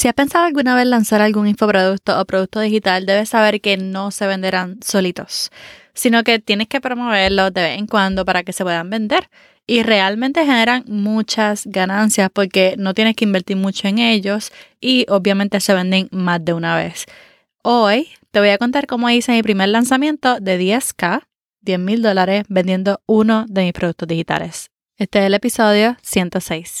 Si has pensado alguna vez lanzar algún infoproducto o producto digital, debes saber que no se venderán solitos, sino que tienes que promoverlos de vez en cuando para que se puedan vender y realmente generan muchas ganancias porque no tienes que invertir mucho en ellos y obviamente se venden más de una vez. Hoy te voy a contar cómo hice mi primer lanzamiento de 10K, 10 mil dólares, vendiendo uno de mis productos digitales. Este es el episodio 106.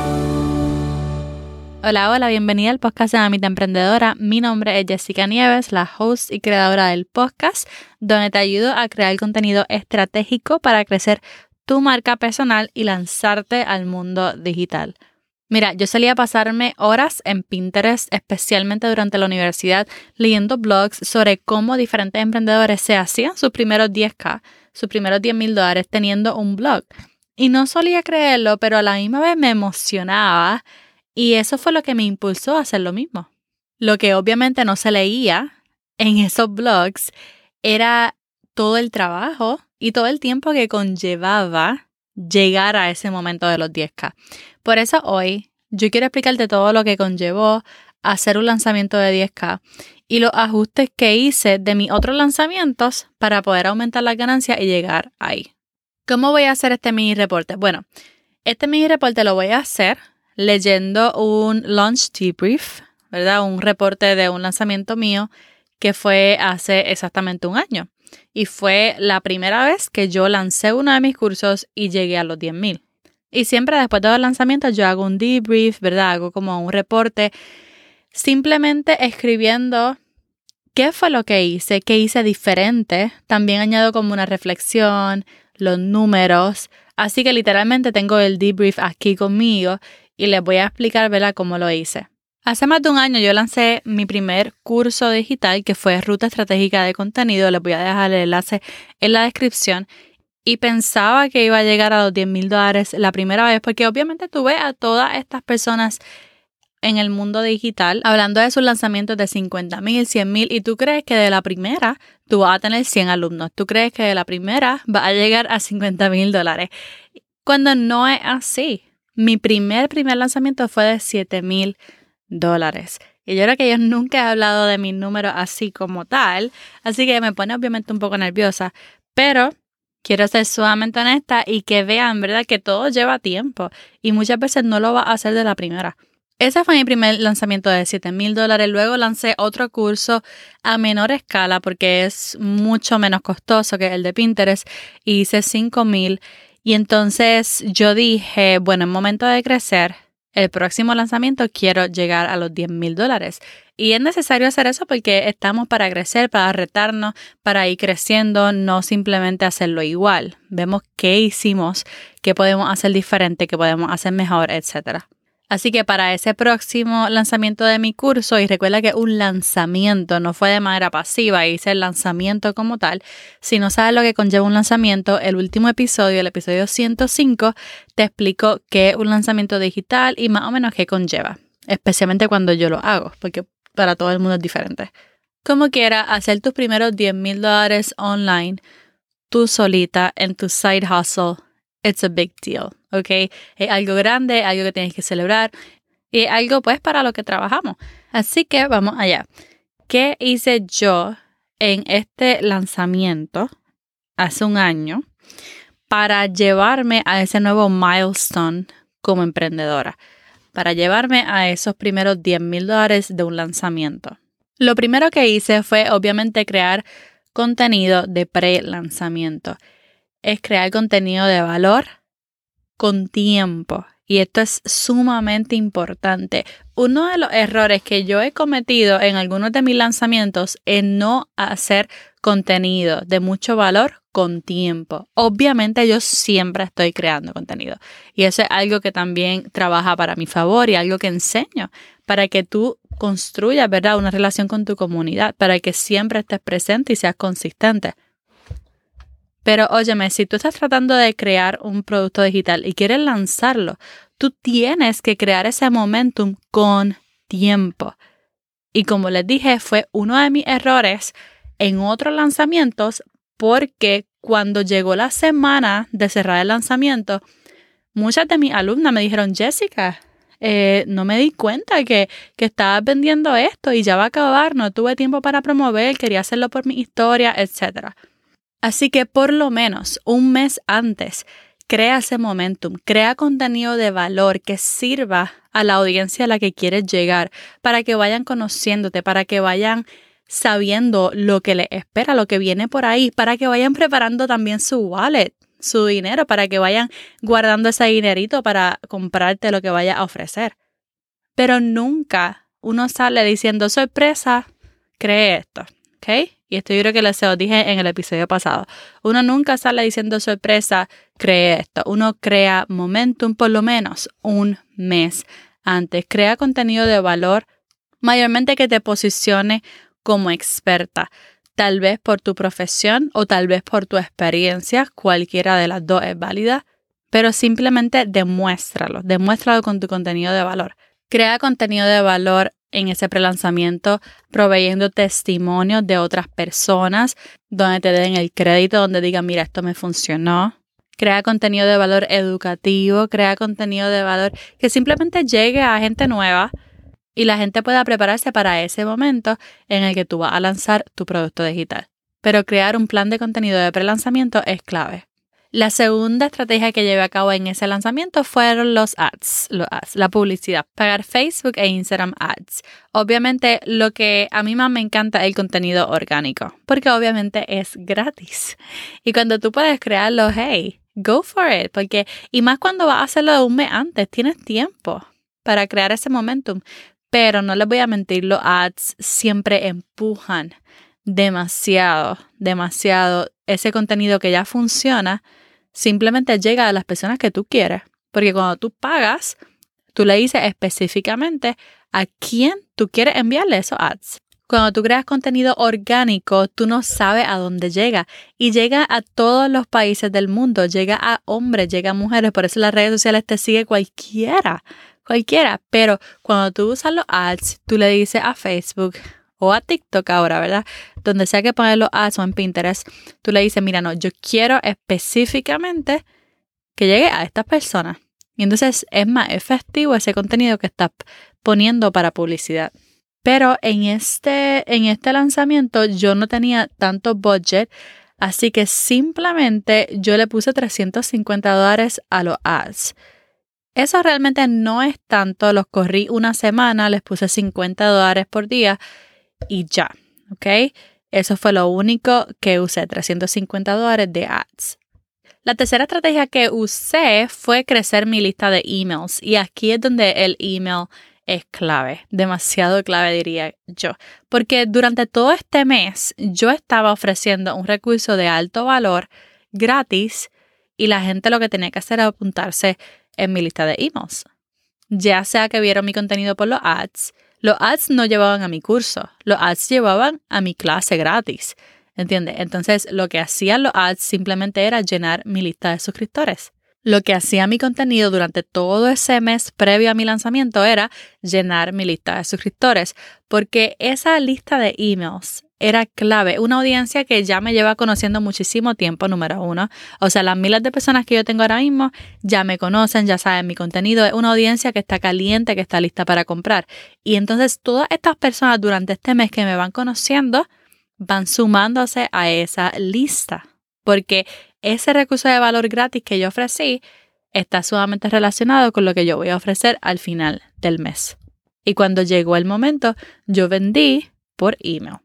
Hola, hola, bienvenida al podcast de Mamita Emprendedora. Mi nombre es Jessica Nieves, la host y creadora del podcast, donde te ayudo a crear contenido estratégico para crecer tu marca personal y lanzarte al mundo digital. Mira, yo solía pasarme horas en Pinterest, especialmente durante la universidad, leyendo blogs sobre cómo diferentes emprendedores se hacían sus primeros 10K, sus primeros 10 mil dólares teniendo un blog. Y no solía creerlo, pero a la misma vez me emocionaba y eso fue lo que me impulsó a hacer lo mismo. Lo que obviamente no se leía en esos blogs era todo el trabajo y todo el tiempo que conllevaba llegar a ese momento de los 10K. Por eso hoy yo quiero explicarte todo lo que conllevó hacer un lanzamiento de 10K y los ajustes que hice de mis otros lanzamientos para poder aumentar las ganancias y llegar ahí. ¿Cómo voy a hacer este mini reporte? Bueno, este mini reporte lo voy a hacer leyendo un launch debrief, ¿verdad? Un reporte de un lanzamiento mío que fue hace exactamente un año. Y fue la primera vez que yo lancé uno de mis cursos y llegué a los 10.000. Y siempre después de los lanzamientos yo hago un debrief, ¿verdad? Hago como un reporte simplemente escribiendo qué fue lo que hice, qué hice diferente. También añado como una reflexión, los números. Así que literalmente tengo el debrief aquí conmigo y les voy a explicar ¿verdad? cómo lo hice. Hace más de un año yo lancé mi primer curso digital que fue Ruta Estratégica de Contenido. Les voy a dejar el enlace en la descripción. Y pensaba que iba a llegar a los 10 mil dólares la primera vez porque obviamente tuve a todas estas personas en el mundo digital hablando de sus lanzamientos de 50 mil, 100 mil y tú crees que de la primera tú vas a tener 100 alumnos. Tú crees que de la primera va a llegar a 50 mil dólares. Cuando no es así. Mi primer, primer lanzamiento fue de 7 mil dólares. Y yo creo que yo nunca he hablado de mi número así como tal, así que me pone obviamente un poco nerviosa, pero quiero ser sumamente honesta y que vean, ¿verdad? Que todo lleva tiempo y muchas veces no lo va a hacer de la primera. Ese fue mi primer lanzamiento de 7 mil dólares. Luego lancé otro curso a menor escala porque es mucho menos costoso que el de Pinterest. Y hice 5 mil y entonces yo dije, bueno, en momento de crecer, el próximo lanzamiento quiero llegar a los 10 mil dólares. Y es necesario hacer eso porque estamos para crecer, para retarnos, para ir creciendo, no simplemente hacerlo igual. Vemos qué hicimos, qué podemos hacer diferente, qué podemos hacer mejor, etcétera. Así que para ese próximo lanzamiento de mi curso, y recuerda que un lanzamiento no fue de manera pasiva, hice el lanzamiento como tal. Si no sabes lo que conlleva un lanzamiento, el último episodio, el episodio 105, te explico qué es un lanzamiento digital y más o menos qué conlleva, especialmente cuando yo lo hago, porque para todo el mundo es diferente. Como quiera, hacer tus primeros 10 mil dólares online, tú solita, en tu side hustle, it's a big deal. ¿Ok? Es algo grande, algo que tienes que celebrar y algo pues para lo que trabajamos. Así que vamos allá. ¿Qué hice yo en este lanzamiento hace un año para llevarme a ese nuevo milestone como emprendedora? Para llevarme a esos primeros 10 mil dólares de un lanzamiento. Lo primero que hice fue obviamente crear contenido de pre-lanzamiento. Es crear contenido de valor con tiempo. Y esto es sumamente importante. Uno de los errores que yo he cometido en algunos de mis lanzamientos es no hacer contenido de mucho valor con tiempo. Obviamente yo siempre estoy creando contenido y eso es algo que también trabaja para mi favor y algo que enseño para que tú construyas, ¿verdad? Una relación con tu comunidad para que siempre estés presente y seas consistente. Pero óyeme, si tú estás tratando de crear un producto digital y quieres lanzarlo, tú tienes que crear ese momentum con tiempo. Y como les dije, fue uno de mis errores en otros lanzamientos porque cuando llegó la semana de cerrar el lanzamiento, muchas de mis alumnas me dijeron, Jessica, eh, no me di cuenta que, que estabas vendiendo esto y ya va a acabar, no tuve tiempo para promover, quería hacerlo por mi historia, etc. Así que por lo menos un mes antes, crea ese momentum, crea contenido de valor que sirva a la audiencia a la que quieres llegar, para que vayan conociéndote, para que vayan sabiendo lo que les espera, lo que viene por ahí, para que vayan preparando también su wallet, su dinero, para que vayan guardando ese dinerito para comprarte lo que vaya a ofrecer. Pero nunca uno sale diciendo sorpresa, cree esto, ¿ok? Y esto yo creo que les dije en el episodio pasado. Uno nunca sale diciendo sorpresa, cree esto. Uno crea momentum por lo menos un mes antes. Crea contenido de valor, mayormente que te posicione como experta, tal vez por tu profesión o tal vez por tu experiencia, cualquiera de las dos es válida, pero simplemente demuéstralo, demuéstralo con tu contenido de valor. Crea contenido de valor en ese prelanzamiento, proveyendo testimonios de otras personas, donde te den el crédito, donde digan, mira, esto me funcionó. Crea contenido de valor educativo, crea contenido de valor que simplemente llegue a gente nueva y la gente pueda prepararse para ese momento en el que tú vas a lanzar tu producto digital. Pero crear un plan de contenido de prelanzamiento es clave. La segunda estrategia que llevé a cabo en ese lanzamiento fueron los ads, los ads, la publicidad, pagar Facebook e Instagram ads. Obviamente lo que a mí más me encanta es el contenido orgánico, porque obviamente es gratis. Y cuando tú puedes crearlo, hey, go for it, porque y más cuando vas a hacerlo un mes antes, tienes tiempo para crear ese momentum. Pero no les voy a mentir, los ads siempre empujan demasiado, demasiado ese contenido que ya funciona, simplemente llega a las personas que tú quieres. Porque cuando tú pagas, tú le dices específicamente a quién tú quieres enviarle esos ads. Cuando tú creas contenido orgánico, tú no sabes a dónde llega y llega a todos los países del mundo, llega a hombres, llega a mujeres, por eso las redes sociales te sigue cualquiera cualquiera, pero cuando tú usas los ads, tú le dices a Facebook o a TikTok ahora, ¿verdad? Donde sea que poner los ads o en Pinterest, tú le dices, mira, no, yo quiero específicamente que llegue a estas personas. Y entonces es más efectivo ese contenido que estás poniendo para publicidad. Pero en este, en este lanzamiento yo no tenía tanto budget, así que simplemente yo le puse 350 dólares a los ads. Eso realmente no es tanto, los corrí una semana, les puse 50 dólares por día y ya, ¿ok? Eso fue lo único que usé, 350 dólares de ads. La tercera estrategia que usé fue crecer mi lista de emails y aquí es donde el email es clave, demasiado clave diría yo, porque durante todo este mes yo estaba ofreciendo un recurso de alto valor gratis y la gente lo que tenía que hacer era apuntarse en mi lista de emails. Ya sea que vieron mi contenido por los ads, los ads no llevaban a mi curso, los ads llevaban a mi clase gratis. ¿Entiendes? Entonces lo que hacían los ads simplemente era llenar mi lista de suscriptores. Lo que hacía mi contenido durante todo ese mes previo a mi lanzamiento era llenar mi lista de suscriptores, porque esa lista de emails era clave. Una audiencia que ya me lleva conociendo muchísimo tiempo, número uno. O sea, las miles de personas que yo tengo ahora mismo ya me conocen, ya saben mi contenido. Es una audiencia que está caliente, que está lista para comprar. Y entonces todas estas personas durante este mes que me van conociendo van sumándose a esa lista. Porque ese recurso de valor gratis que yo ofrecí está sumamente relacionado con lo que yo voy a ofrecer al final del mes. Y cuando llegó el momento, yo vendí por email.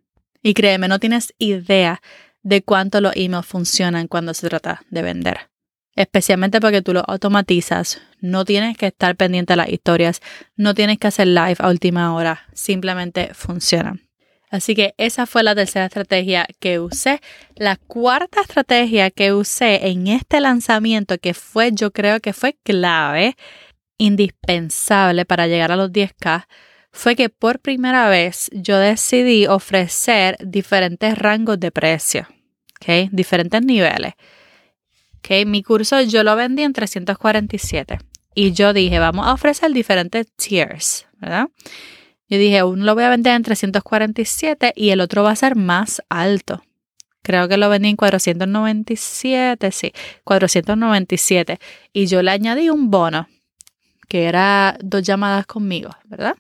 Y créeme, no tienes idea de cuánto los emails funcionan cuando se trata de vender. Especialmente porque tú lo automatizas, no tienes que estar pendiente de las historias, no tienes que hacer live a última hora, simplemente funcionan. Así que esa fue la tercera estrategia que usé. La cuarta estrategia que usé en este lanzamiento, que fue, yo creo que fue clave, indispensable para llegar a los 10K, fue que por primera vez yo decidí ofrecer diferentes rangos de precio, ¿ok? Diferentes niveles. ¿ok? Mi curso yo lo vendí en 347 y yo dije, vamos a ofrecer diferentes tiers, ¿verdad? Yo dije, uno lo voy a vender en 347 y el otro va a ser más alto. Creo que lo vendí en 497, sí, 497. Y yo le añadí un bono, que era dos llamadas conmigo, ¿verdad?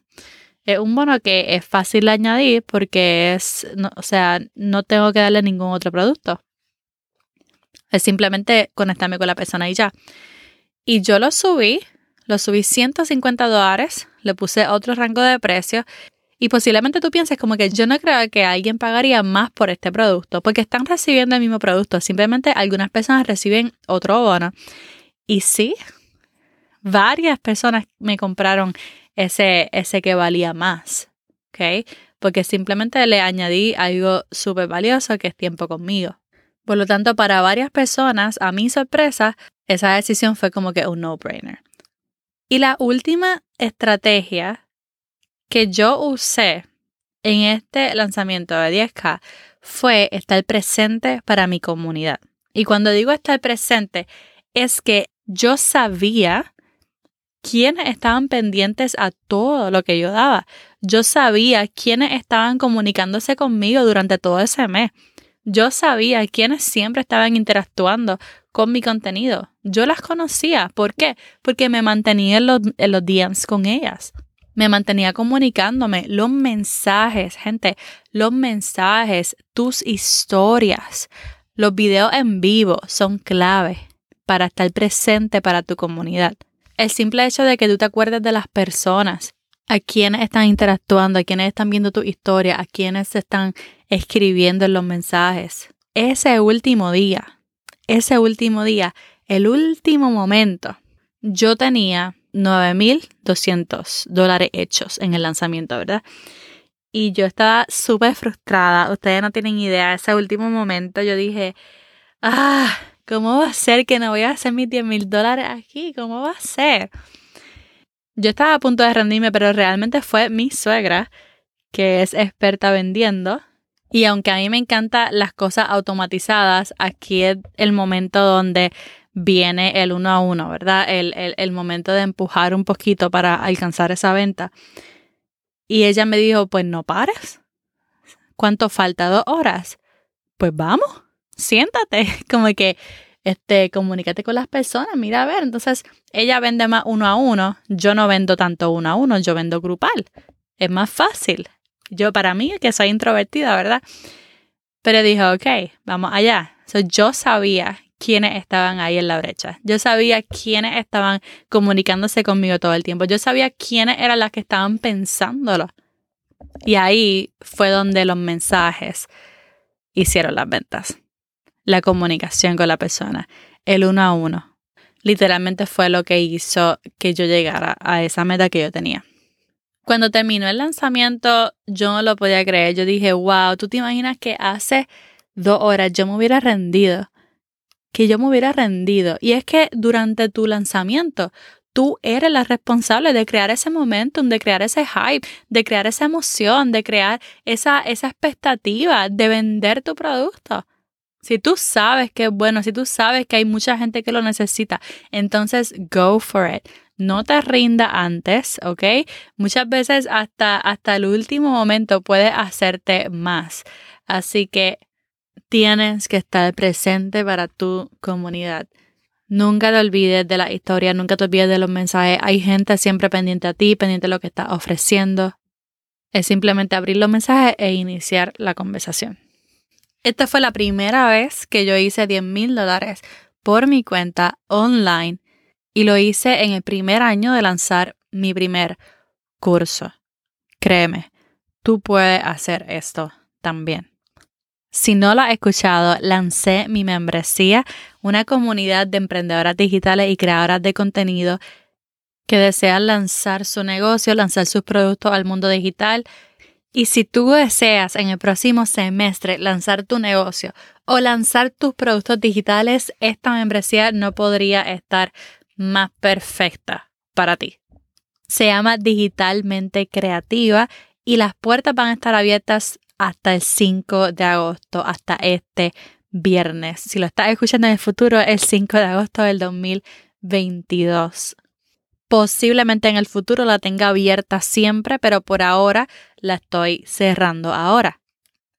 Es un bono que es fácil de añadir porque es, o sea, no tengo que darle ningún otro producto. Es simplemente conectarme con la persona y ya. Y yo lo subí, lo subí 150 dólares, le puse otro rango de precio y posiblemente tú pienses como que yo no creo que alguien pagaría más por este producto porque están recibiendo el mismo producto, simplemente algunas personas reciben otro bono. Y sí, varias personas me compraron ese, ese que valía más, ¿ok? Porque simplemente le añadí algo súper valioso que es tiempo conmigo. Por lo tanto, para varias personas, a mi sorpresa, esa decisión fue como que un no-brainer. Y la última estrategia que yo usé en este lanzamiento de 10K fue estar presente para mi comunidad. Y cuando digo estar presente, es que yo sabía quiénes estaban pendientes a todo lo que yo daba. Yo sabía quiénes estaban comunicándose conmigo durante todo ese mes. Yo sabía quiénes siempre estaban interactuando con mi contenido. Yo las conocía. ¿Por qué? Porque me mantenía en los, en DMs con ellas. Me mantenía comunicándome. Los mensajes, gente, los mensajes, tus historias, los videos en vivo son clave para estar presente para tu comunidad. El simple hecho de que tú te acuerdes de las personas, a quienes están interactuando, a quienes están viendo tu historia, a quienes se están escribiendo en los mensajes. Ese último día, ese último día, el último momento, yo tenía 9.200 dólares hechos en el lanzamiento, ¿verdad? Y yo estaba súper frustrada. Ustedes no tienen idea. Ese último momento yo dije, ah, ¿Cómo va a ser que no voy a hacer mis 10 mil dólares aquí? ¿Cómo va a ser? Yo estaba a punto de rendirme, pero realmente fue mi suegra, que es experta vendiendo. Y aunque a mí me encantan las cosas automatizadas, aquí es el momento donde viene el uno a uno, ¿verdad? El, el, el momento de empujar un poquito para alcanzar esa venta. Y ella me dijo, pues no pares. ¿Cuánto falta? Dos horas. Pues vamos siéntate, como que este, comunícate con las personas, mira a ver, entonces ella vende más uno a uno, yo no vendo tanto uno a uno, yo vendo grupal, es más fácil. Yo para mí, que soy introvertida, ¿verdad? Pero dije, ok, vamos allá. yo sabía quiénes estaban ahí en la brecha. Yo sabía quiénes estaban comunicándose conmigo todo el tiempo. Yo sabía quiénes eran las que estaban pensándolo. Y ahí fue donde los mensajes hicieron las ventas la comunicación con la persona, el uno a uno. Literalmente fue lo que hizo que yo llegara a esa meta que yo tenía. Cuando terminó el lanzamiento, yo no lo podía creer. Yo dije, wow, ¿tú te imaginas que hace dos horas yo me hubiera rendido? Que yo me hubiera rendido. Y es que durante tu lanzamiento, tú eres la responsable de crear ese momentum, de crear ese hype, de crear esa emoción, de crear esa, esa expectativa de vender tu producto. Si tú sabes que es bueno, si tú sabes que hay mucha gente que lo necesita, entonces go for it. No te rinda antes, ¿ok? Muchas veces hasta, hasta el último momento puedes hacerte más. Así que tienes que estar presente para tu comunidad. Nunca te olvides de la historia, nunca te olvides de los mensajes. Hay gente siempre pendiente a ti, pendiente de lo que estás ofreciendo. Es simplemente abrir los mensajes e iniciar la conversación. Esta fue la primera vez que yo hice 10 mil dólares por mi cuenta online y lo hice en el primer año de lanzar mi primer curso. Créeme, tú puedes hacer esto también. Si no lo has escuchado, lancé mi membresía, una comunidad de emprendedoras digitales y creadoras de contenido que desean lanzar su negocio, lanzar sus productos al mundo digital y si tú deseas en el próximo semestre lanzar tu negocio o lanzar tus productos digitales, esta membresía no podría estar más perfecta para ti. Se llama Digitalmente Creativa y las puertas van a estar abiertas hasta el 5 de agosto, hasta este viernes. Si lo estás escuchando en el futuro, el 5 de agosto del 2022. Posiblemente en el futuro la tenga abierta siempre, pero por ahora la estoy cerrando ahora.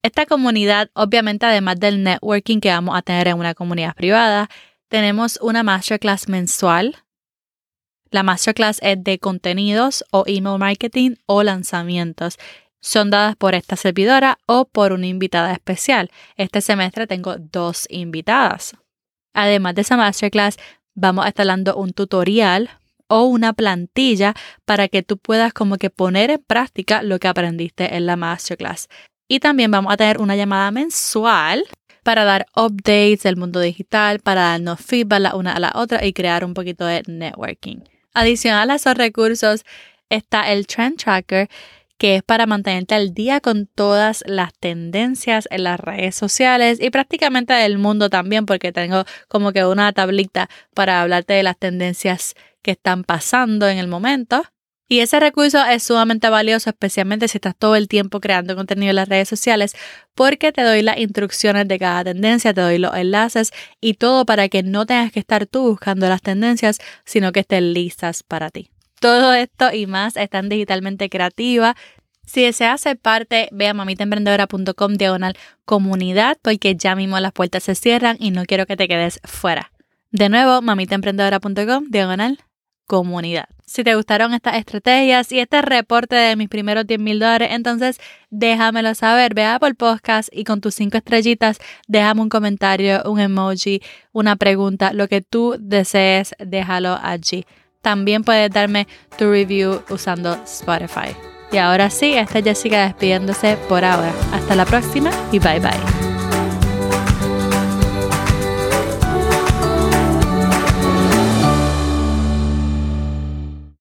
Esta comunidad, obviamente, además del networking que vamos a tener en una comunidad privada, tenemos una masterclass mensual. La masterclass es de contenidos o email marketing o lanzamientos. Son dadas por esta servidora o por una invitada especial. Este semestre tengo dos invitadas. Además de esa masterclass, vamos a estar dando un tutorial o una plantilla para que tú puedas como que poner en práctica lo que aprendiste en la masterclass. Y también vamos a tener una llamada mensual para dar updates del mundo digital, para darnos feedback la una a la otra y crear un poquito de networking. Adicional a esos recursos está el Trend Tracker, que es para mantenerte al día con todas las tendencias en las redes sociales y prácticamente del mundo también, porque tengo como que una tablita para hablarte de las tendencias que están pasando en el momento. Y ese recurso es sumamente valioso, especialmente si estás todo el tiempo creando contenido en las redes sociales, porque te doy las instrucciones de cada tendencia, te doy los enlaces y todo para que no tengas que estar tú buscando las tendencias, sino que estén listas para ti. Todo esto y más están digitalmente creativa. Si deseas ser parte, ve a mamitaemprendedora.com diagonal comunidad, porque ya mismo las puertas se cierran y no quiero que te quedes fuera. De nuevo, mamitaemprendedora.com diagonal comunidad. Si te gustaron estas estrategias y este reporte de mis primeros 10 mil dólares, entonces déjamelo saber. Ve por podcast y con tus cinco estrellitas déjame un comentario, un emoji, una pregunta, lo que tú desees, déjalo allí. También puedes darme tu review usando Spotify. Y ahora sí, esta es Jessica despidiéndose por ahora. Hasta la próxima y bye bye.